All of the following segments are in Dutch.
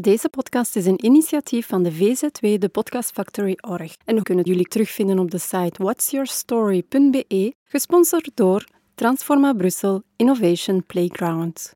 Deze podcast is een initiatief van de VZW, de Podcast Factory Org. En we kunnen jullie terugvinden op de site whatsyourstory.be, gesponsord door Transforma Brussel Innovation Playground.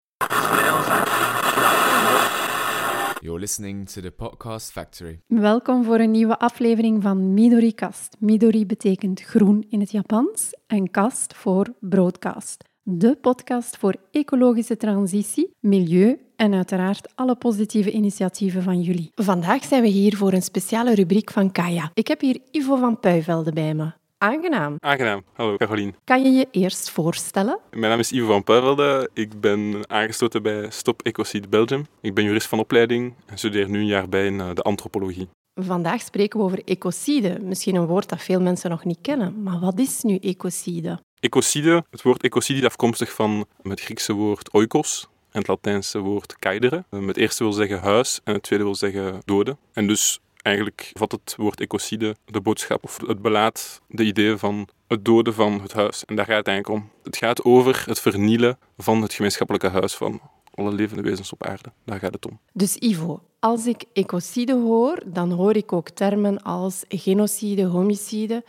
You're listening to the Podcast Factory. Welkom voor een nieuwe aflevering van Midori Kast. Midori betekent groen in het Japans en kast voor broadcast. De podcast voor ecologische transitie, milieu en uiteraard alle positieve initiatieven van jullie. Vandaag zijn we hier voor een speciale rubriek van Kaya. Ik heb hier Ivo van Puivelde bij me. Aangenaam. Aangenaam. Hallo, Carolien. Kan je je eerst voorstellen? Mijn naam is Ivo van Puivelde. Ik ben aangesloten bij Stop Ecocide Belgium. Ik ben jurist van opleiding en studeer nu een jaar bij in eh, de antropologie. Vandaag spreken we over ecocide. Misschien een woord dat veel mensen nog niet kennen. Maar wat is nu ecocide? Ecocide, het woord ecocide is afkomstig van het Griekse woord oikos en het Latijnse woord kaidere. Het eerste wil zeggen huis en het tweede wil zeggen doden. En dus eigenlijk vat het woord ecocide de boodschap of het belaat de idee van het doden van het huis. En daar gaat het eigenlijk om. Het gaat over het vernielen van het gemeenschappelijke huis van alle levende wezens op aarde. Daar gaat het om. Dus Ivo, als ik ecocide hoor, dan hoor ik ook termen als genocide, homicide.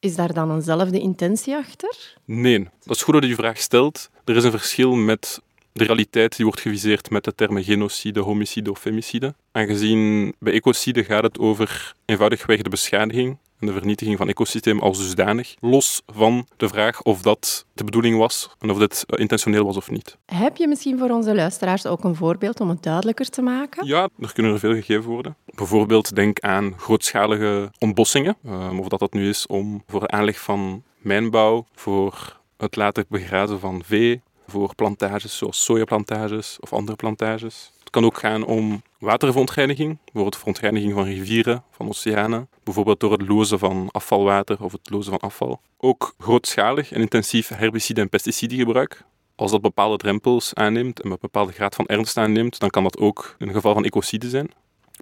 Is daar dan eenzelfde intentie achter? Nee, dat is goed dat je die vraag stelt. Er is een verschil met de realiteit die wordt geviseerd met de termen genocide, homicide of femicide. Aangezien bij ecocide gaat het over eenvoudigweg de beschadiging en de vernietiging van ecosysteem als dusdanig, los van de vraag of dat de bedoeling was en of dit intentioneel was of niet. Heb je misschien voor onze luisteraars ook een voorbeeld om het duidelijker te maken? Ja, er kunnen er veel gegeven worden. Bijvoorbeeld denk aan grootschalige ontbossingen, ehm, of dat dat nu is om voor de aanleg van mijnbouw, voor het laten begrazen van vee, voor plantages zoals sojaplantages of andere plantages. Het kan ook gaan om waterverontreiniging, bijvoorbeeld verontreiniging van rivieren, van oceanen, bijvoorbeeld door het lozen van afvalwater of het lozen van afval. Ook grootschalig en intensief herbicide- en pesticidegebruik. Als dat bepaalde drempels aanneemt en een bepaalde graad van ernst aanneemt, dan kan dat ook een geval van ecocide zijn.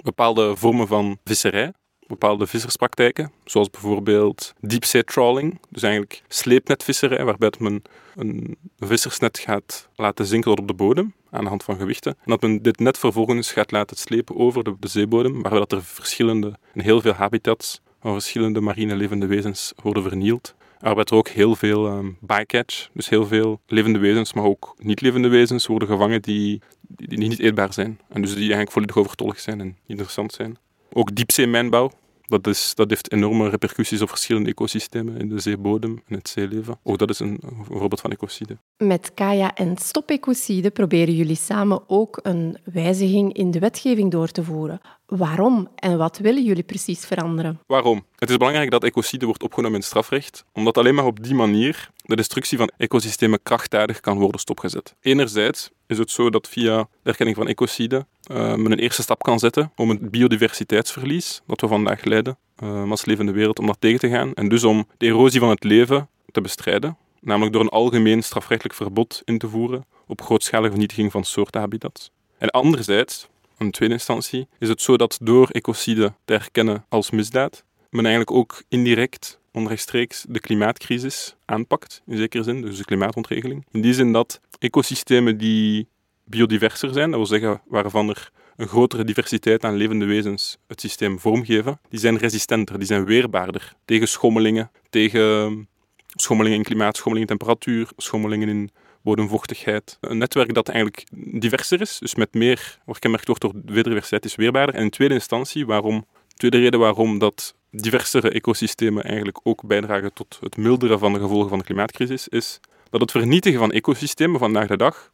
Bepaalde vormen van visserij, bepaalde visserspraktijken, zoals bijvoorbeeld deep trawling, dus eigenlijk sleepnetvisserij, waarbij men een vissersnet gaat laten zinken op de bodem aan de hand van gewichten. En dat men dit net vervolgens gaat laten slepen over de, de zeebodem, waarbij dat er verschillende, en heel veel habitats van verschillende marine levende wezens worden vernield. Waarbij er ook heel veel um, bycatch, dus heel veel levende wezens, maar ook niet-levende wezens worden gevangen die, die, niet eetbaar zijn. En dus die eigenlijk volledig overtollig zijn en interessant zijn. Ook diepzeemijnbouw, dat, is, dat heeft enorme repercussies op verschillende ecosystemen in de zeebodem en het zeeleven. Ook dat is een, voorbeeld van ecocide. Met Kaya en Stop Ecocide proberen jullie samen ook een wijziging in de wetgeving door te voeren. Waarom en wat willen jullie precies veranderen? Waarom? Het is belangrijk dat ecocide wordt opgenomen in het strafrecht, omdat alleen maar op die manier de destructie van ecosystemen krachtdadig kan worden stopgezet. Enerzijds is het zo dat via de erkenning van ecocide uh, men een eerste stap kan zetten om het biodiversiteitsverlies dat we vandaag leiden uh, als levende wereld, om dat tegen te gaan en dus om de erosie van het leven te bestrijden, namelijk door een algemeen strafrechtelijk verbod in te voeren op grootschalige vernietiging van soortenhabitats. En anderzijds, in tweede instantie, is het zo dat door ecocide te erkennen als misdaad, men eigenlijk ook indirect onrechtstreeks de klimaatcrisis aanpakt, in zekere zin, dus de klimaatontregeling. In die zin dat ecosystemen die biodiverser zijn, dat wil zeggen waarvan er een grotere diversiteit aan levende wezens het systeem vormgeven, die zijn resistenter, die zijn weerbaarder tegen schommelingen, tegen schommelingen in klimaat, schommelingen in temperatuur, schommelingen in bodemvochtigheid. Een netwerk dat eigenlijk diverser is, dus met meer, wat gemerkt wordt door biodiversiteit, is weerbaarder. En in tweede instantie, waarom, tweede reden waarom dat diversere ecosystemen eigenlijk ook bijdragen tot het milderen van de gevolgen van de klimaatcrisis, is dat het vernietigen van ecosystemen vandaag de dag,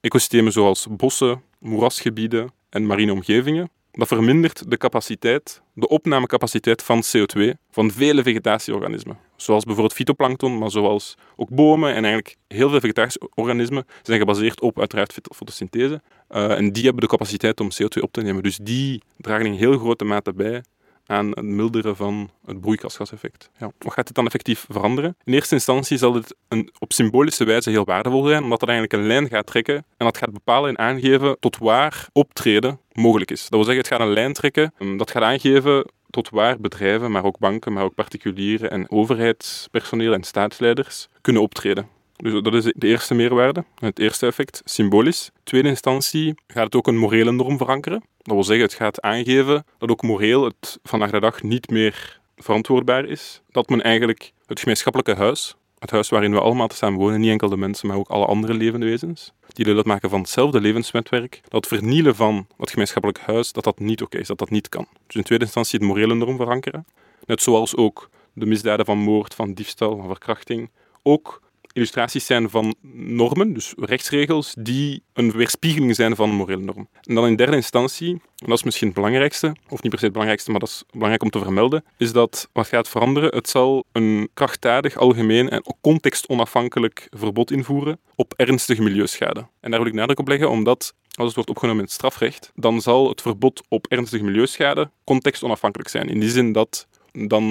ecosystemen zoals bossen, moerasgebieden en marine omgevingen, dat vermindert de capaciteit, de opnamecapaciteit van CO2 van vele vegetatieorganismen. Zoals bijvoorbeeld fytoplankton, maar zoals ook bomen en eigenlijk heel veel vegetatieorganismen zijn gebaseerd op uiteraard fotosynthese. Uh, en die hebben de capaciteit om CO2 op te nemen. Dus die dragen in heel grote mate bij aan het milderen van het broeikasgaseffect. Ja. Wat gaat dit dan effectief veranderen? In eerste instantie zal het een, op symbolische wijze heel waardevol zijn, omdat het eigenlijk een lijn gaat trekken en dat gaat bepalen en aangeven tot waar optreden mogelijk is. Dat wil zeggen, het gaat een lijn trekken um, dat gaat aangeven tot waar bedrijven, maar ook banken, maar ook particulieren en overheidspersoneel en staatsleiders kunnen optreden Dus dat is de eerste meerwaarde, het eerste effect, symbolisch. Tweede instantie gaat het ook een morele norm verankeren. Dat wil zeggen, het gaat aangeven dat ook moreel het vandaag de dag niet meer verantwoordbaar is. Dat men eigenlijk het gemeenschappelijke huis, het huis waarin we allemaal samen wonen, niet enkel de mensen, maar ook alle andere levende wezens, die deel uitmaken van hetzelfde levensnetwerk, dat vernielen van het gemeenschappelijk huis, dat dat niet oké is, dat dat niet kan. Dus in tweede instantie het morele norm verankeren. Net zoals ook de misdaden van moord, van diefstal, van verkrachting, ook illustraties zijn van normen, dus rechtsregels, die een weerspiegeling zijn van een morele norm. En dan in derde instantie, en dat is misschien het belangrijkste, of niet per se het belangrijkste, maar dat is belangrijk om te vermelden, is dat wat gaat veranderen, het zal een krachtdadig, algemeen en contextonafhankelijk verbod invoeren op ernstige milieuschade. En daar wil ik nadruk op leggen, omdat als het wordt opgenomen in het strafrecht, dan zal het verbod op ernstige milieuschade contextonafhankelijk zijn. In die zin dat dan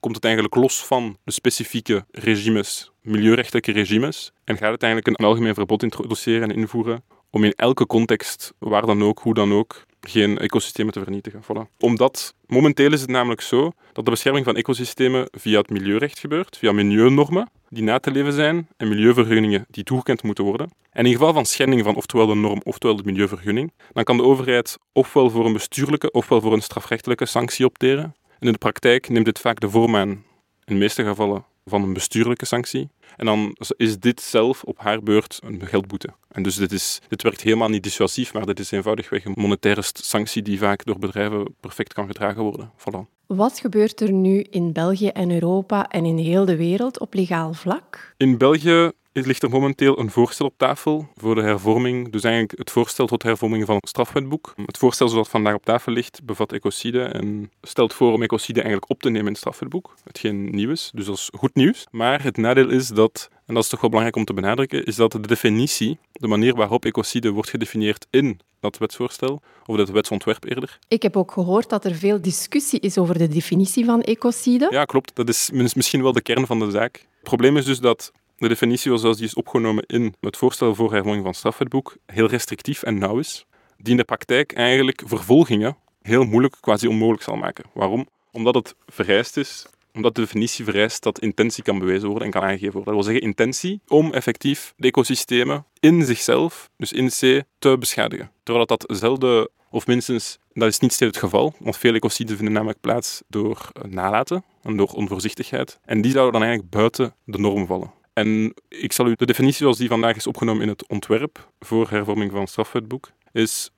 komt het eigenlijk los van de specifieke regimes, milieurechtelijke regimes, en gaat het eigenlijk een algemeen verbod introduceren en invoeren om in elke context, waar dan ook, hoe dan ook, geen ecosystemen te vernietigen. Voilà. Omdat momenteel is het namelijk zo dat de bescherming van ecosystemen via het milieurecht gebeurt, via milieunormen die na te leven zijn en milieuvergunningen die toegekend moeten worden. En in geval van schending van oftewel de norm oftewel de milieuvergunning, dan kan de overheid ofwel voor een bestuurlijke ofwel voor een strafrechtelijke sanctie opteren in de praktijk neemt dit vaak de vorm aan, in de meeste gevallen, van een bestuurlijke sanctie. En dan is dit zelf op haar beurt een geldboete. En dus dit, is, dit werkt helemaal niet dissuasief, maar dit is eenvoudigweg een monetaire sanctie die vaak door bedrijven perfect kan gedragen worden. Voilà. Wat gebeurt er nu in België en Europa en in heel de wereld op legaal vlak? In België er ligt er momenteel een voorstel op tafel voor de hervorming, dus eigenlijk het voorstel tot hervorming van het strafwetboek. Het voorstel zoals vandaag op tafel ligt bevat ecocide en stelt voor om ecocide eigenlijk op te nemen in het strafwetboek, hetgeen nieuw is, dus dat is goed nieuws. Maar het nadeel is dat, en dat is toch wel belangrijk om te benadrukken, is dat de definitie, de manier waarop ecocide wordt gedefinieerd in dat wetsvoorstel, of dat wetsontwerp eerder. Ik heb ook gehoord dat er veel discussie is over de definitie van ecocide. Ja, klopt. Dat is misschien wel de kern van de zaak. Het probleem is dus dat de definitie zoals die is opgenomen in het voorstel voor hervorming van strafwetboek heel restrictief en nauw is, die in de praktijk eigenlijk vervolgingen heel moeilijk, quasi onmogelijk zal maken. Waarom? Omdat het vereist is, omdat de definitie vereist dat intentie kan bewezen worden en kan aangegeven worden. Dat wil zeggen intentie om effectief de ecosystemen in zichzelf, dus in C, te beschadigen. Terwijl dat zelden, of minstens, dat is niet steeds het geval, want veel ecociden vinden namelijk plaats door nalaten en door onvoorzichtigheid. En die zouden dan eigenlijk buiten de norm vallen. En ik zal u de definitie zoals die vandaag is opgenomen in het ontwerp voor hervorming van het strafwetboek, is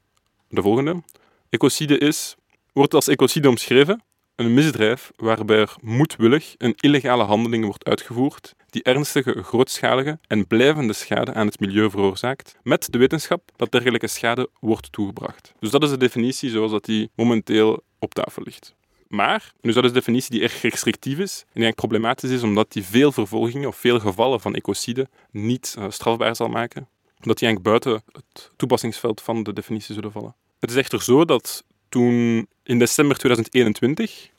de volgende. Ecocide is, wordt als ecocide omschreven, een misdrijf waarbij er moedwillig een illegale handeling wordt uitgevoerd die ernstige, grootschalige en blijvende schade aan het milieu veroorzaakt, met de wetenschap dat dergelijke schade wordt toegebracht. Dus dat is de definitie zoals dat die momenteel op tafel ligt. Maar, dus dat is een definitie die erg restrictief is en eigenlijk problematisch is omdat die veel vervolgingen of veel gevallen van ecocide niet uh, strafbaar zal maken. Omdat die eigenlijk buiten het toepassingsveld van de definitie zullen vallen. Het is echter zo dat toen in december 2021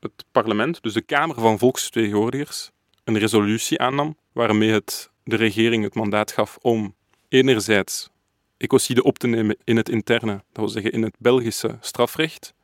het parlement, dus de Kamer van Volksvertegenwoordigers, een resolutie aannam waarmee het de regering het mandaat gaf om enerzijds ecocide op te nemen in het interne, dat wil zeggen in het Belgische strafrecht,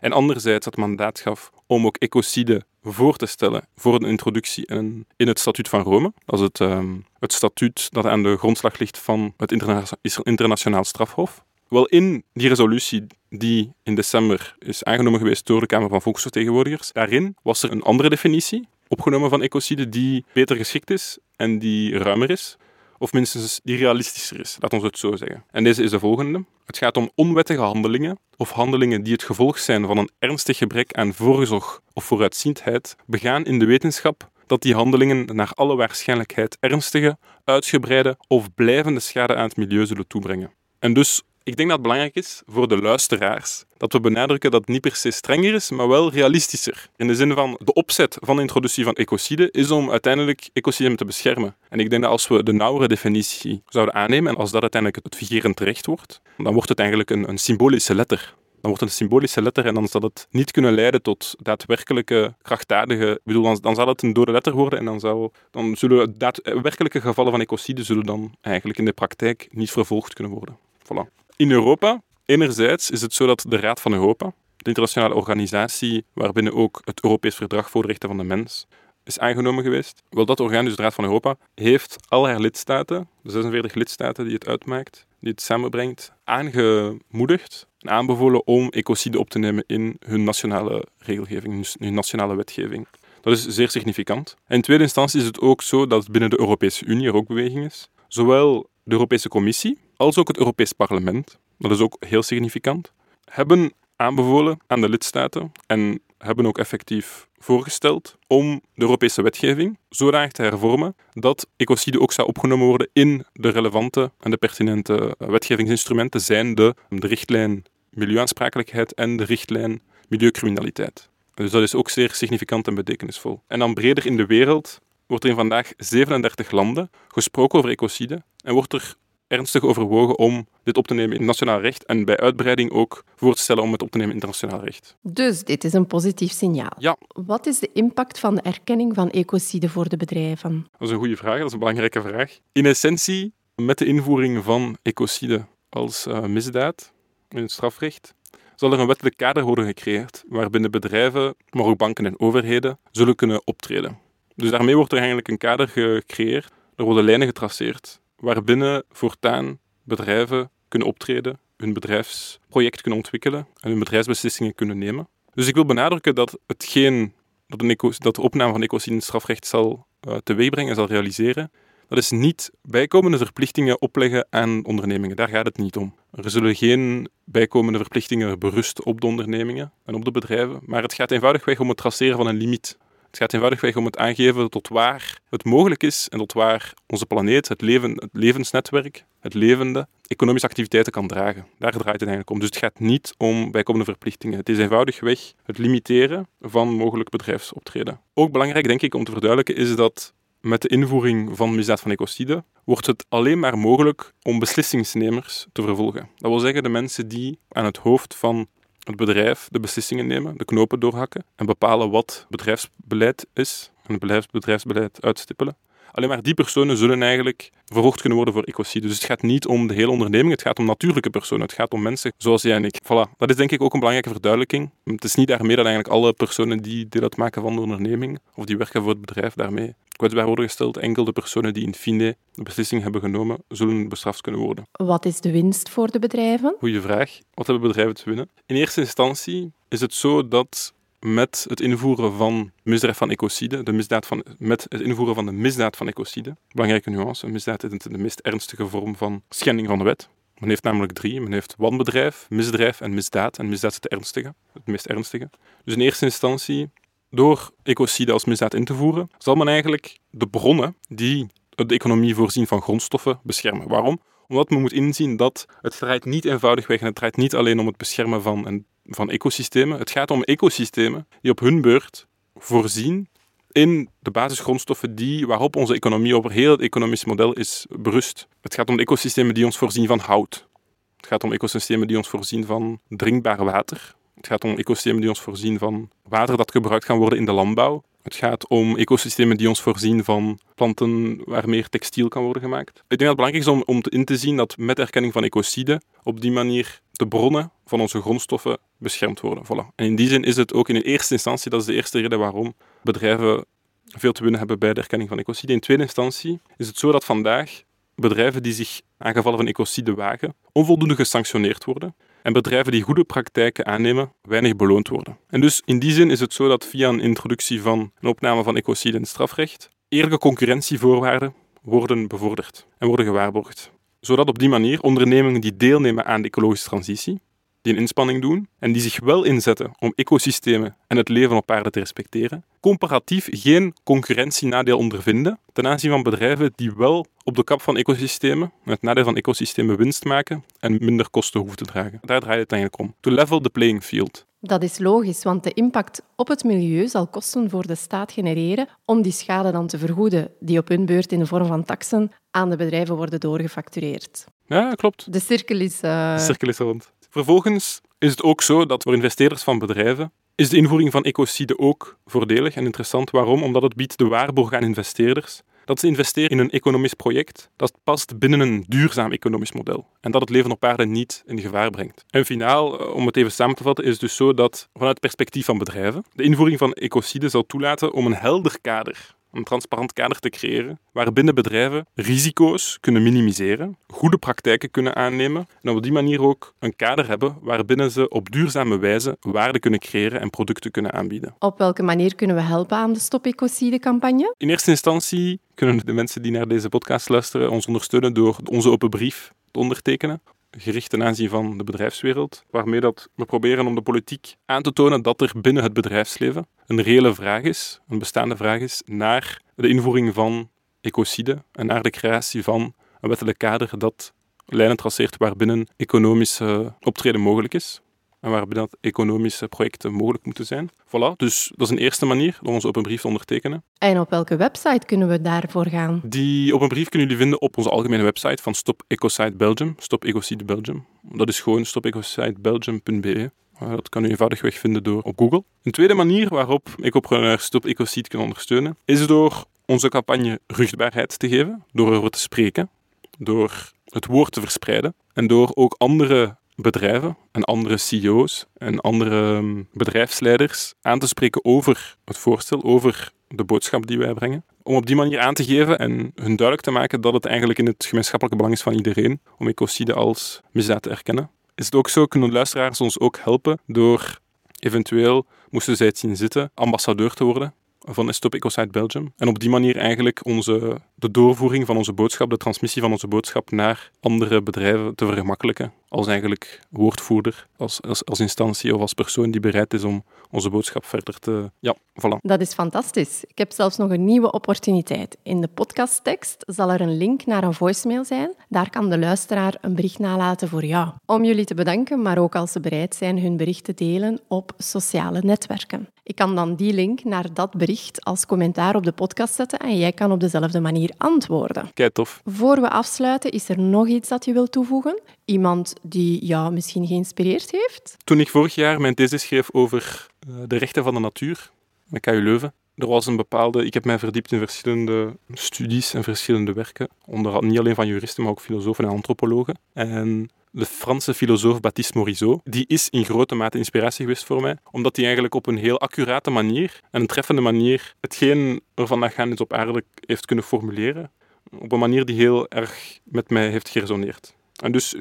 en anderzijds het mandaat gaf om ook ecocide voor te stellen voor een introductie in, het statuut van Rome. Dat is het, um, het statuut dat aan de grondslag ligt van het interna internationaal strafhof. Wel, in die resolutie die in december is aangenomen geweest door de Kamer van Volksvertegenwoordigers, daarin was er een andere definitie opgenomen van ecocide die beter geschikt is en die ruimer is of minstens die realistischer is, laat ons het zo zeggen. En deze is de volgende. Het gaat om onwettige handelingen of handelingen die het gevolg zijn van een ernstig gebrek aan voorzorg of vooruitziendheid, begaan in de wetenschap dat die handelingen naar alle waarschijnlijkheid ernstige, uitgebreide of blijvende schade aan het milieu zullen toebrengen. En dus ik denk dat het belangrijk is voor de luisteraars dat we benadrukken dat het niet per se strenger is, maar wel realistischer. In de zin van de opzet van de introductie van ecocide is om uiteindelijk ecosystemen te beschermen. En ik denk dat als we de nauwere definitie zouden aannemen en als dat uiteindelijk het vigerend recht wordt, dan wordt het eigenlijk een, een symbolische letter. Dan wordt het een symbolische letter en dan zal het niet kunnen leiden tot daadwerkelijke krachtdadige... bedoel, dan, zal het een dode letter worden en dan, zou, dan zullen daadwerkelijke gevallen van ecocide zullen dan eigenlijk in de praktijk niet vervolgd kunnen worden. Voilà. In Europa, enerzijds is het zo dat de Raad van Europa, de internationale organisatie waarbinnen ook het Europees Verdrag voor de Rechten van de Mens is aangenomen geweest. Wel, dat orgaan, dus de Raad van Europa, heeft al haar lidstaten, de 46 lidstaten die het uitmaakt, die het samenbrengt, aangemoedigd en aanbevolen om ecocide op te nemen in hun nationale regelgeving, hun nationale wetgeving. Dat is zeer significant. In tweede instantie is het ook zo dat binnen de Europese Unie er ook beweging is. Zowel de Europese Commissie als ook het Europees Parlement, dat is ook heel significant, hebben aanbevolen aan de lidstaten en hebben ook effectief voorgesteld om de Europese wetgeving zodanig te hervormen dat ecocide ook zou opgenomen worden in de relevante en de pertinente wetgevingsinstrumenten, zijn de, de richtlijn milieuaansprakelijkheid en de richtlijn milieucriminaliteit. Dus dat is ook zeer significant en betekenisvol. En dan breder in de wereld wordt er in vandaag 37 landen gesproken over ecocide en wordt er ernstig overwogen om dit op te nemen in nationaal recht en bij uitbreiding ook voor te stellen om het op te nemen in internationaal recht. Dus dit is een positief signaal. Ja. Wat is de impact van de erkenning van ecocide voor de bedrijven? Dat is een goede vraag, dat is een belangrijke vraag. In essentie, met de invoering van ecocide als uh, misdaad in het strafrecht, zal er een wettelijk kader worden gecreëerd waarbinnen bedrijven, maar ook banken en overheden zullen kunnen optreden. Dus daarmee wordt er eigenlijk een kader gecreëerd, er worden lijnen getraceerd waarbinnen voortaan bedrijven kunnen optreden, hun bedrijfsproject kunnen ontwikkelen en hun bedrijfsbeslissingen kunnen nemen. Dus ik wil benadrukken dat hetgeen dat, eco, dat de opname van ecocide strafrecht zal uh, teweegbrengen en zal realiseren, dat is niet bijkomende verplichtingen opleggen aan ondernemingen. Daar gaat het niet om. Er zullen geen bijkomende verplichtingen berusten op de ondernemingen en op de bedrijven, maar het gaat eenvoudigweg om het traceren van een limiet. Het gaat eenvoudigweg om het aangeven tot waar het mogelijk is en tot waar onze planeet, het, leven, het levensnetwerk, het levende, economische activiteiten kan dragen. Daar draait het eigenlijk om. Dus het gaat niet om bijkomende verplichtingen. Het is eenvoudigweg het limiteren van mogelijk bedrijfsoptreden. Ook belangrijk, denk ik, om te verduidelijken, is dat met de invoering van misdaad van ecocide wordt het alleen maar mogelijk om beslissingsnemers te vervolgen. Dat wil zeggen de mensen die aan het hoofd van het bedrijf de beslissingen nemen, de knopen doorhakken en bepalen wat bedrijfsbeleid is en het bedrijfsbeleid uitstippelen. Alleen maar die personen zullen eigenlijk vervolgd kunnen worden voor ecocide. Dus het gaat niet om de hele onderneming, het gaat om natuurlijke personen. Het gaat om mensen zoals jij en ik. Voilà. Dat is denk ik ook een belangrijke verduidelijking. Het is niet daarmee dat eigenlijk alle personen die deel uitmaken van de onderneming of die werken voor het bedrijf daarmee kwetsbaar worden gesteld. Enkel de personen die in fine de beslissing hebben genomen, zullen bestraft kunnen worden. Wat is de winst voor de bedrijven? Goeie vraag. Wat hebben bedrijven te winnen? In eerste instantie is het zo dat met het invoeren van misdrijf van ecocide, de misdaad van, met het invoeren van de misdaad van ecocide, belangrijke nuance, misdaad is de meest ernstige vorm van schending van de wet. Men heeft namelijk drie. Men heeft wanbedrijf, misdrijf en misdaad. En misdaad is het ernstige, het meest ernstige. Dus in eerste instantie, door ecocide als misdaad in te voeren, zal men eigenlijk de bronnen die de economie voorzien van grondstoffen beschermen. Waarom? Omdat men moet inzien dat het draait niet eenvoudigweg en het draait niet alleen om het beschermen van van ecosystemen. Het gaat om ecosystemen die op hun beurt voorzien in de basisgrondstoffen die, waarop onze economie over heel het economisch model is berust. Het gaat om ecosystemen die ons voorzien van hout. Het gaat om ecosystemen die ons voorzien van drinkbaar water. Het gaat om ecosystemen die ons voorzien van water dat gebruikt kan worden in de landbouw. Het gaat om ecosystemen die ons voorzien van planten waar meer textiel kan worden gemaakt. Ik denk dat het belangrijk is om, om in te zien dat met erkenning van ecocide op die manier de bronnen van onze grondstoffen beschermd worden. Voilà. En in die zin is het ook in de eerste instantie, dat is de eerste reden waarom bedrijven veel te winnen hebben bij de erkenning van ecocide. In tweede instantie is het zo dat vandaag bedrijven die zich aan gevallen van ecocide wagen, onvoldoende gesanctioneerd worden. En bedrijven die goede praktijken aannemen, weinig beloond worden. En dus in die zin is het zo dat via een introductie van een opname van ecocide in het strafrecht, eerlijke concurrentievoorwaarden worden bevorderd en worden gewaarborgd zodat op die manier ondernemingen die deelnemen aan de ecologische transitie, die een inspanning doen en die zich wel inzetten om ecosystemen en het leven op aarde te respecteren, comparatief geen concurrentienadeel ondervinden ten aanzien van bedrijven die wel op de kap van ecosystemen, het nadeel van ecosystemen winst maken en minder kosten hoeven te dragen. Daar draait het eigenlijk om. To level the playing field. Dat is logisch, want de impact op het milieu zal kosten voor de staat genereren om die schade dan te vergoeden, die op hun beurt in de vorm van taxen aan de bedrijven worden doorgefactureerd. Ja, klopt. De cirkel is... Uh... De cirkel is rond. Vervolgens is het ook zo dat voor investeerders van bedrijven is de invoering van ecocide ook voordelig en interessant. Waarom? Omdat het biedt de waarborg aan investeerders dat ze investeren in een economisch project dat past binnen een duurzaam economisch model en dat het leven op aarde niet in gevaar brengt. En finaal, eh, om het even samen te vatten, is het dus zo dat vanuit het perspectief van bedrijven de invoering van ecocide zal toelaten om een helder kader een transparant kader te creëren waarbinnen bedrijven risico's kunnen minimiseren, goede praktijken kunnen aannemen en op die manier ook een kader hebben waarbinnen ze op duurzame wijze waarde kunnen creëren en producten kunnen aanbieden. Op welke manier kunnen we helpen aan de Stop Ecocide-campagne? In eerste instantie kunnen de mensen die naar deze podcast luisteren ons ondersteunen door onze open brief te ondertekenen gericht ten aanzien van de bedrijfswereld, waarmee dat we proberen om de politiek aan te tonen dat er binnen het bedrijfsleven een reële vraag is, een bestaande vraag is, naar de invoering van ecocide en naar de creatie van een wettelijk kader dat lijnen traceert waarbinnen economische optreden mogelijk is en waarbinnen dat economische projecten mogelijk moeten zijn. Voilà, dus dat is een eerste manier om onze open brief te ondertekenen. En op welke website kunnen we daarvoor gaan? Die open brief kunnen jullie vinden op onze algemene website van Stop Ecocide Belgium, Stop Ecocide Belgium. Dat is gewoon stopecocidebelgium.be. Dat kan u eenvoudigweg vinden door op Google. Een tweede manier waarop ecopreneurs Stop Ecocide kunnen ondersteunen, is door onze campagne ruchtbaarheid te geven, door erover te spreken, door het woord te verspreiden en door ook andere bedrijven en andere CEO's en andere um, bedrijfsleiders aan te spreken over het voorstel, over de boodschap die wij brengen. Om op die manier aan te geven en hun duidelijk te maken dat het eigenlijk in het gemeenschappelijke belang is van iedereen om ecocide als misdaad te erkennen. Is het ook zo, kunnen luisteraars ons ook helpen door eventueel, moesten zij het zien zitten, ambassadeur te worden van Stop Ecocide Belgium. En op die manier eigenlijk onze, de doorvoering van onze boodschap, de transmissie van onze boodschap naar andere bedrijven te vergemakkelijken. Als eigenlijk woordvoerder, als, als, als instantie of als persoon die bereid is om onze boodschap verder te... Ja, voilà. Dat is fantastisch. Ik heb zelfs nog een nieuwe opportuniteit. In de podcasttekst zal er een link naar een voicemail zijn. Daar kan de luisteraar een bericht nalaten voor jou. Om jullie te bedanken, maar ook als ze bereid zijn hun bericht te delen op sociale netwerken. Ik kan dan die link naar dat bericht als commentaar op de podcast zetten en jij kan op dezelfde manier antwoorden. Kijk, tof. Voor we afsluiten, is er nog iets dat je wilt toevoegen? Iemand die jou misschien geïnspireerd heeft? Toen ik vorig jaar mijn thesis schreef over uh, de rechten van de natuur met KU Leuven, er was een bepaalde... Ik heb mij verdiept in verschillende studies en verschillende werken. Onder, niet alleen van juristen, maar ook filosofen en antropologen. En de Franse filosoof Baptiste Morisot, die is in grote mate inspiratie geweest voor mij, omdat hij eigenlijk op een heel accurate manier en een treffende manier hetgeen er vandaag aan is op aarde heeft kunnen formuleren. Op een manier die heel erg met mij heeft geresoneerd. En dus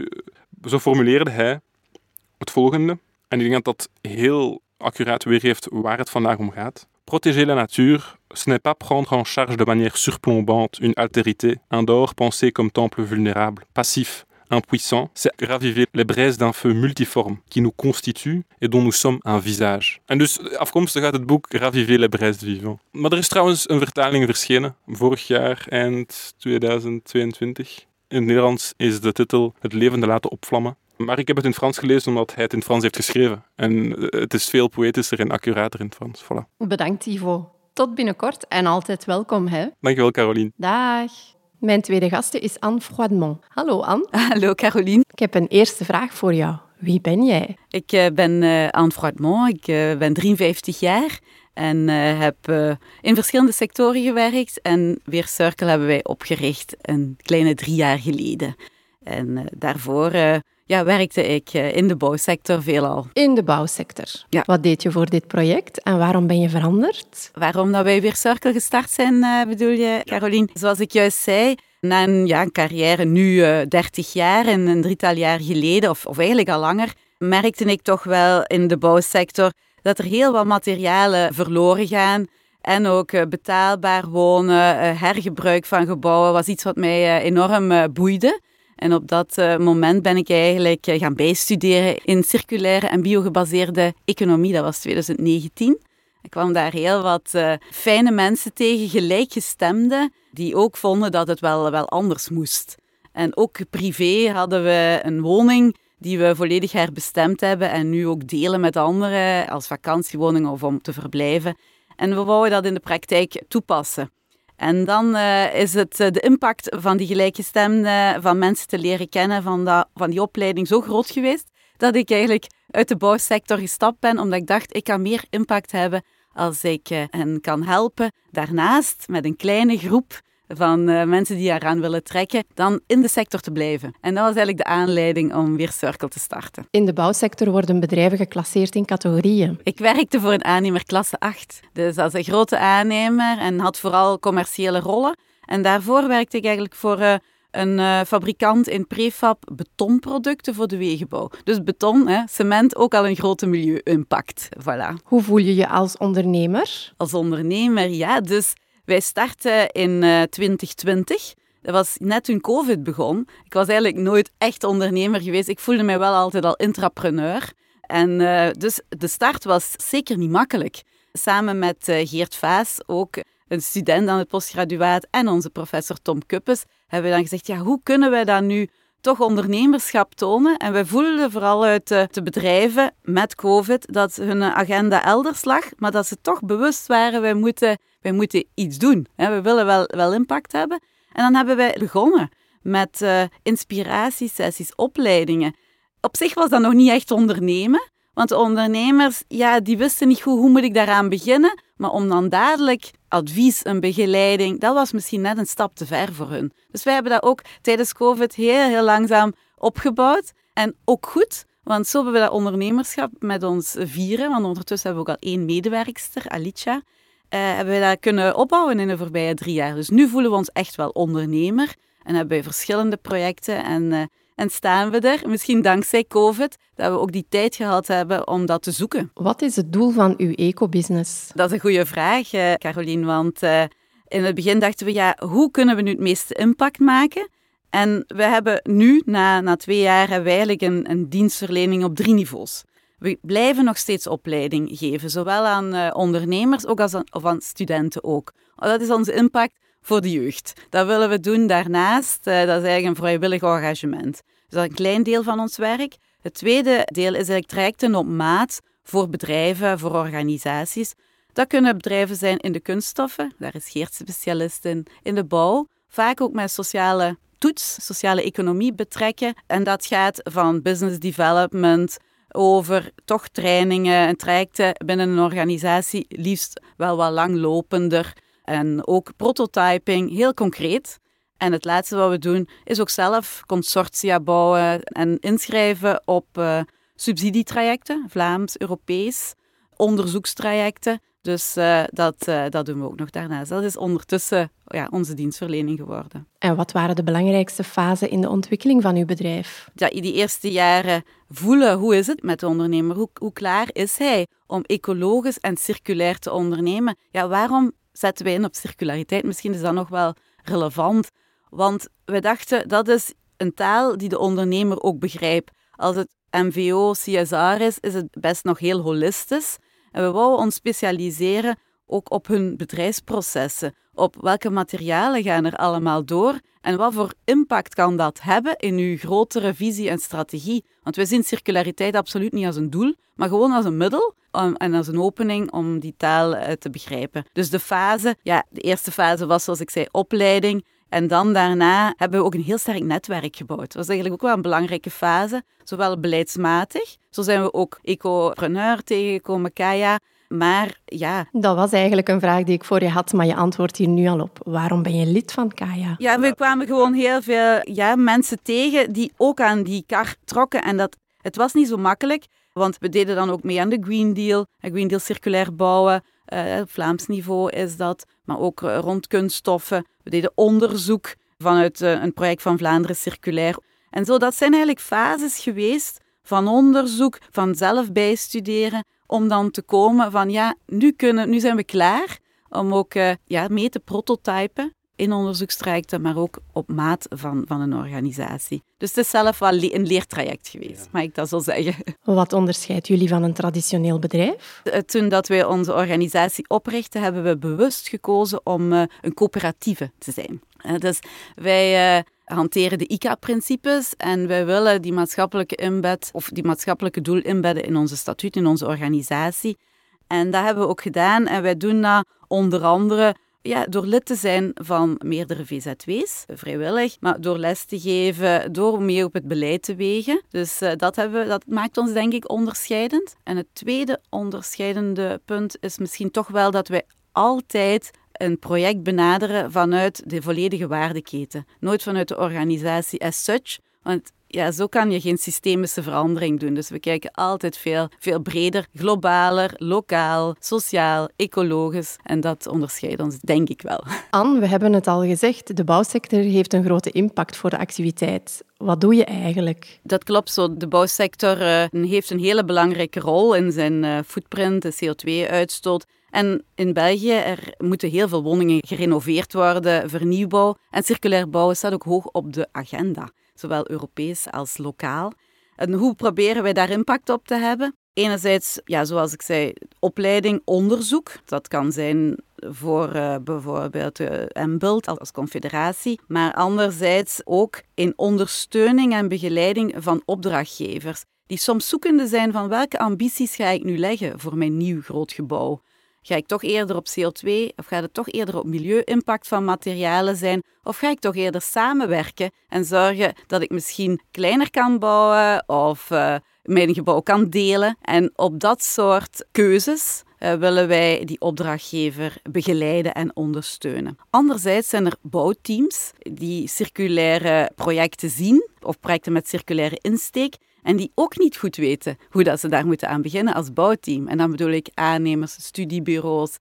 zo formuleerde hij het volgende. En ik denk dat dat heel accuraat weergeeft waar het vandaag om gaat. Protéger la nature, ce n'est pas prendre en charge de manière surplombante une altérité, un dehors comme temple vulnérable, passif, impuissant, c'est raviver les braises d'un feu multiforme qui nous constitue et dont nous sommes un visage. En dus afkomstig uit het boek Raviver les braises vivants. Maar er is trouwens een vertaling verschenen, vorig jaar, eind 2022. In het Nederlands is de titel Het levende laten opvlammen. Maar ik heb het in Frans gelezen omdat hij het in Frans heeft geschreven. En het is veel poëtischer en accurater in het Frans. Voilà. Bedankt, Ivo. Tot binnenkort en altijd welkom, hè? Dankjewel, Caroline. Dag. Mijn tweede gasten is Anne Froidemont. Hallo, Anne. Hallo, Caroline. Ik heb een eerste vraag voor jou. Wie ben jij? Ik uh, ben uh, Anne Froidemont. Ik uh, ben 53 jaar en heb in verschillende sectoren gewerkt. En Weer Circle hebben wij opgericht een kleine drie jaar geleden. En daarvoor ja, werkte ik in de bouwsector veelal. In de bouwsector. Ja. Wat deed je voor dit project en waarom ben je veranderd? Waarom dat wij weer Circle gestart zijn, bedoel je, Caroline? Zoals ik juist zei, na een, ja, een carrière nu uh, 30 jaar en een drietal jaar geleden, of, of eigenlijk al langer, merkte ik toch wel in de bouwsector dat er heel wat materialen verloren gaan. En ook betaalbaar wonen, hergebruik van gebouwen was iets wat mij enorm boeide. En op dat moment ben ik eigenlijk gaan bijstuderen in circulaire en biogebaseerde economie. Dat was 2019. Ik kwam daar heel wat uh, fijne mensen tegen, gelijkgestemden, die ook vonden dat het wel, wel anders moest. En ook privé hadden we een woning die we volledig herbestemd hebben en nu ook delen met anderen als vakantiewoning of om te verblijven. En we wouden dat in de praktijk toepassen. En dan uh, is het uh, de impact van die gelijkgestemden, van mensen te leren kennen, van, dat, van die opleiding zo groot geweest, dat ik eigenlijk uit de bouwsector gestapt ben, omdat ik dacht, ik kan meer impact hebben als ik hen kan helpen. Daarnaast, met een kleine groep, van uh, mensen die eraan willen trekken, dan in de sector te blijven. En dat was eigenlijk de aanleiding om weer Circle te starten. In de bouwsector worden bedrijven geclasseerd in categorieën. Ik werkte voor een aannemer klasse 8. Dus is een grote aannemer en had vooral commerciële rollen. En daarvoor werkte ik eigenlijk voor uh, een uh, fabrikant in prefab betonproducten voor de wegenbouw. Dus beton, hè, cement, ook al een grote milieu-impact. Voilà. Hoe voel je je als ondernemer? Als ondernemer, ja. Dus wij startten in uh, 2020. Dat was net toen COVID begon. Ik was eigenlijk nooit echt ondernemer geweest. Ik voelde mij wel altijd al intrapreneur. En uh, dus de start was zeker niet makkelijk. Samen met uh, Geert Vaas, ook een student aan het postgraduaat, en onze professor Tom Kuppes, hebben we dan gezegd, ja, hoe kunnen wij dat nu toch ondernemerschap tonen? En we voelden vooral uit de, bedrijven met COVID dat hun agenda elders lag, maar dat ze toch bewust waren, wij moeten, wij moeten iets doen. We willen wel, wel impact hebben. En dan hebben wij begonnen met uh, inspiratiesessies, opleidingen. Op zich was dat nog niet echt ondernemen, want de ondernemers, ja, die wisten niet goed hoe moet ik daaraan beginnen. Maar om dan dadelijk advies en begeleiding, dat was misschien net een stap te ver voor hun. Dus wij hebben dat ook tijdens COVID heel, heel langzaam opgebouwd. En ook goed, want zo hebben we dat ondernemerschap met ons vieren. Want ondertussen hebben we ook al één medewerkster, Alicia. Uh, hebben we dat kunnen opbouwen in de voorbije drie jaar. Dus nu voelen we ons echt wel ondernemer. En hebben we verschillende projecten en... Uh, en staan we er, misschien dankzij COVID, dat we ook die tijd gehad hebben om dat te zoeken. Wat is het doel van uw eco-business? Dat is een goede vraag, uh, Caroline, want uh, in het begin dachten we, ja, hoe kunnen we nu het meeste impact maken? En we hebben nu, na, na twee jaar, hebben we eigenlijk een, een dienstverlening op drie niveaus. We blijven nog steeds opleiding geven, zowel aan uh, ondernemers ook als aan, of aan studenten ook. Dat is onze impact voor de jeugd. Dat willen we doen daarnaast. Uh, dat is eigenlijk een vrijwillig engagement. Dus dat is een klein deel van ons werk. Het tweede deel is eigenlijk trajecten op maat voor bedrijven, voor organisaties. Dat kunnen bedrijven zijn in de kunststoffen, daar is Geert specialist in, in de bouw, vaak ook met sociale toets, sociale economie betrekken. En dat gaat van business development over toch trainingen en trajecten binnen een organisatie, liefst wel wat langlopender. En ook prototyping, heel concreet. En het laatste wat we doen, is ook zelf consortia bouwen en inschrijven op uh, subsidietrajecten, Vlaams, Europees, onderzoekstrajecten. Dus uh, dat, uh, dat doen we ook nog daarnaast. Dat is ondertussen ja, onze dienstverlening geworden. En wat waren de belangrijkste fasen in de ontwikkeling van uw bedrijf? Ja, die eerste jaren voelen hoe is het met de ondernemer, hoe, hoe klaar is hij om ecologisch en circulair te ondernemen. Ja, waarom zetten wij in op circulariteit? Misschien is dat nog wel relevant. Want we dachten, dat is een taal die de ondernemer ook begrijpt. Als het MVO, CSR is, is het best nog heel holistisch. En we wouden ons specialiseren ook op hun bedrijfsprocessen. Op welke materialen gaan er allemaal door en wat voor impact kan dat hebben in uw grotere visie en strategie? Want we zien circulariteit absoluut niet als een doel, maar gewoon als een middel en als een opening om die taal eh, te begrijpen. Dus de fase, ja, de eerste fase was zoals ik zei opleiding. En dan daarna hebben we ook een heel sterk netwerk gebouwd. Dat was eigenlijk ook wel een belangrijke fase, zowel beleidsmatig. Zo zijn we ook ecopreneur tegengekomen, Kaya. Maar ja. Dat was eigenlijk een vraag die ik voor je had, maar je antwoordt hier nu al op. Waarom ben je lid van Kaya? Ja, we kwamen gewoon heel veel ja, mensen tegen die ook aan die kar trokken. En dat, het was niet zo makkelijk, want we deden dan ook mee aan de Green Deal. Green Deal circulair bouwen. Uh, Vlaams niveau is dat, maar ook uh, rond kunststoffen. We deden onderzoek vanuit uh, een project van Vlaanderen Circulair. En zo, dat zijn eigenlijk fases geweest van onderzoek, van zelf bijstuderen, om dan te komen van ja, nu, kunnen, nu zijn we klaar om ook ja, mee te prototypen in onderzoekstrajecten, maar ook op maat van, van een organisatie. Dus het is zelf wel een leertraject geweest, mag ik dat zo zeggen. Wat onderscheidt jullie van een traditioneel bedrijf? Eh, toen dat wij onze organisatie oprichten, hebben we bewust gekozen om uh, een coöperatieve te zijn. Uh, dus wij uh, hanteren de ICA-principes en wij willen die maatschappelijke inbed of die maatschappelijke doel inbedden in onze statuut, in onze organisatie. En dat hebben we ook gedaan en wij doen dat onder andere ja, door lid te zijn van meerdere VZW's, vrijwillig, maar door les te geven, door mee op het beleid te wegen. Dus uh, dat, hebben, dat maakt ons denk ik onderscheidend. En het tweede onderscheidende punt is misschien toch wel dat wij altijd een project benaderen vanuit de volledige waardeketen. Nooit vanuit de organisatie as such. Want ja, zo kan je geen systemische verandering doen. Dus we kijken altijd veel, veel breder, globaler, lokaal, sociaal, ecologisch. En dat onderscheidt ons, denk ik wel. Anne, we hebben het al gezegd, de bouwsector heeft een grote impact voor de activiteit. Wat doe je eigenlijk? Dat klopt zo. De bouwsector uh, heeft een hele belangrijke rol in zijn uh, footprint, de CO2-uitstoot. En in België er moeten heel veel woningen gerenoveerd worden, vernieuwbouw. En circulair bouwen staat ook hoog op de agenda zowel Europees als lokaal. En hoe proberen wij daar impact op te hebben? Enerzijds, ja, zoals ik zei, opleiding, onderzoek. Dat kan zijn voor uh, bijvoorbeeld uh, MBULT als confederatie, maar anderzijds ook in ondersteuning en begeleiding van opdrachtgevers, die soms zoekende zijn van welke ambities ga ik nu leggen voor mijn nieuw groot gebouw. Ga ik toch eerder op CO2 of gaat het toch eerder op milieu-impact van materialen zijn? Of ga ik toch eerder samenwerken en zorgen dat ik misschien kleiner kan bouwen of uh, mijn gebouw kan delen? En op dat soort keuzes uh, willen wij die opdrachtgever begeleiden en ondersteunen. Anderzijds zijn er bouwteams die circulaire projecten zien of projecten met circulaire insteek en die ook niet goed weten hoe dat ze daar moeten aan beginnen als bouwteam. En dan bedoel ik aannemers, studiebureaus.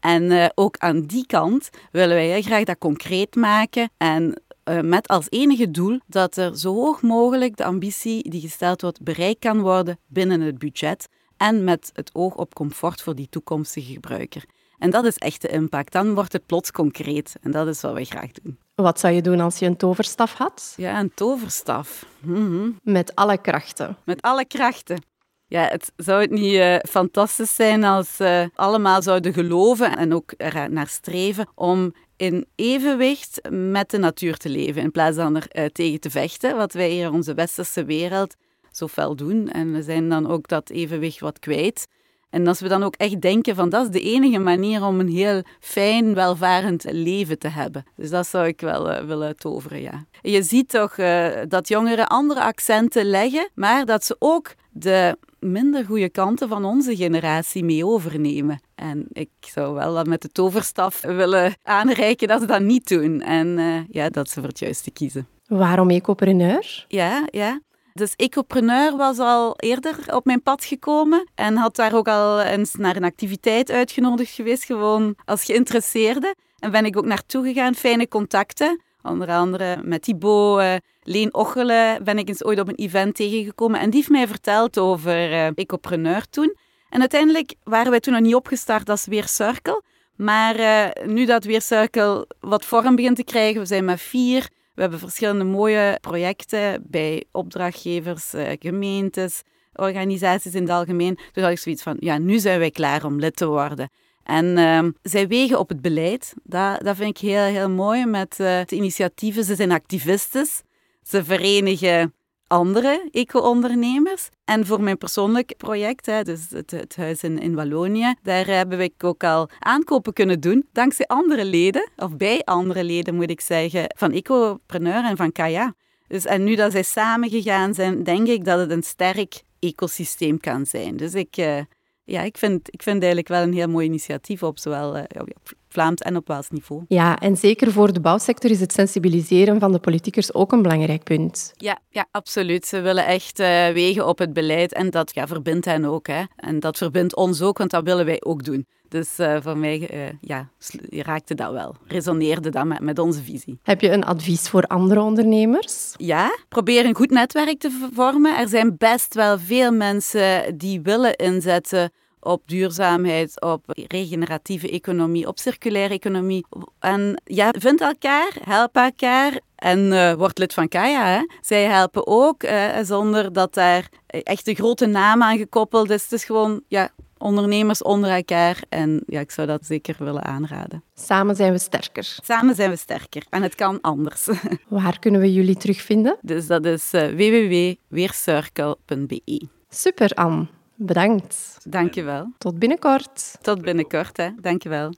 En uh, ook aan die kant willen wij heel graag dat concreet maken en uh, met als enige doel dat er zo hoog mogelijk de ambitie die gesteld wordt bereikt kan worden binnen het budget en met het oog op comfort voor die toekomstige gebruiker. En dat is echt de impact. Dan wordt het plots concreet. En dat is wat wij graag doen. Wat zou je doen als je een toverstaf had? Ja, een toverstaf. Mm Met alle krachten. Met alle krachten. Ja, het zou het niet uh, fantastisch zijn als uh, allemaal zouden geloven en ook er naar streven om in evenwicht met de natuur te leven, in plaats van er uh, tegen te vechten, wat wij hier in onze westerse wereld zo fel doen. En we zijn dan ook dat evenwicht wat kwijt. En als we dan ook echt denken van dat is de enige manier om een heel fijn, welvarend leven te hebben. Dus dat zou ik wel uh, willen toveren, ja. Je ziet toch uh, dat jongeren andere accenten leggen, maar dat ze ook de minder goede kanten van onze generatie mee overnemen. En ik zou wel dat met de toverstaf willen aanreiken dat ze dat niet doen. En uh, ja, dat ze voor het juiste kiezen. Waarom ecopreneur? Ja, ja. Dus Ecopreneur was al eerder op mijn pad gekomen en had daar ook al eens naar een activiteit uitgenodigd geweest, gewoon als geïnteresseerde. En ben ik ook naartoe gegaan, fijne contacten. Onder andere met Thibaut, uh, Leen Ochelen ben ik eens ooit op een event tegengekomen. En die heeft mij verteld over uh, Ecopreneur toen. En uiteindelijk waren wij toen nog niet opgestart als Weer Circle. Maar uh, nu dat Weer Circle wat vorm begint te krijgen, we zijn met vier hebben verschillende mooie projecten bij opdrachtgevers, eh, gemeentes, organisaties in het algemeen. Dus had ik zoiets van, ja, nu zijn wij klaar om lid te worden. En uh, zij wegen op het beleid. Dat, dat vind ik heel, heel mooi met uh, de initiatieven. Ze zijn activistes. Ze verenigen andere eco-ondernemers. En voor mijn persoonlijk project, hè, dus het, het huis in, in Wallonië, daar hebben we ook al aankopen kunnen doen, dankzij andere leden, of bij andere leden moet ik zeggen, van Ecopreneur en van Kaya. Dus, en nu dat zij samen gegaan zijn, denk ik dat het een sterk ecosysteem kan zijn. Dus ik, uh, ja, ik, vind, ik vind eigenlijk wel een heel mooi initiatief op zowel op Vlaams en op Waals niveau. Ja, en zeker voor de bouwsector is het sensibiliseren van de politiekers ook een belangrijk punt. Ja, ja absoluut. Ze willen echt uh, wegen op het beleid en dat ja, verbindt hen ook. Hè. En dat verbindt ons ook, want dat willen wij ook doen. Dus uh, voor mij uh, ja, raakte dat wel, resoneerde dat met, met onze visie. Heb je een advies voor andere ondernemers? Ja, probeer een goed netwerk te vormen. Er zijn best wel veel mensen die willen inzetten op duurzaamheid, op regeneratieve economie, op circulaire economie. En ja, vind elkaar, help elkaar en uh, word lid van Kaya. Hè. Zij helpen ook, uh, zonder dat daar echt een grote naam aan gekoppeld is. Het is gewoon ja, ondernemers onder elkaar. En ja, ik zou dat zeker willen aanraden. Samen zijn we sterker. Samen zijn we sterker. En het kan anders. Waar kunnen we jullie terugvinden? Dus dat is uh, www.weercircle.be. Super, Anne. Bedankt. Dank je wel. Tot binnenkort. Tot binnenkort, hè. Dank je wel.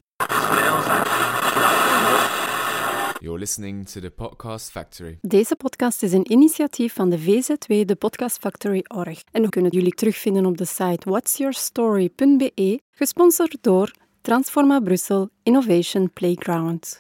You're listening to the Podcast Factory. Deze podcast is een initiatief van de VZW, de Podcast Factory Org. En we kunnen jullie terugvinden op de site whatsyourstory.be, gesponsord door Transforma Brussel Innovation Playground.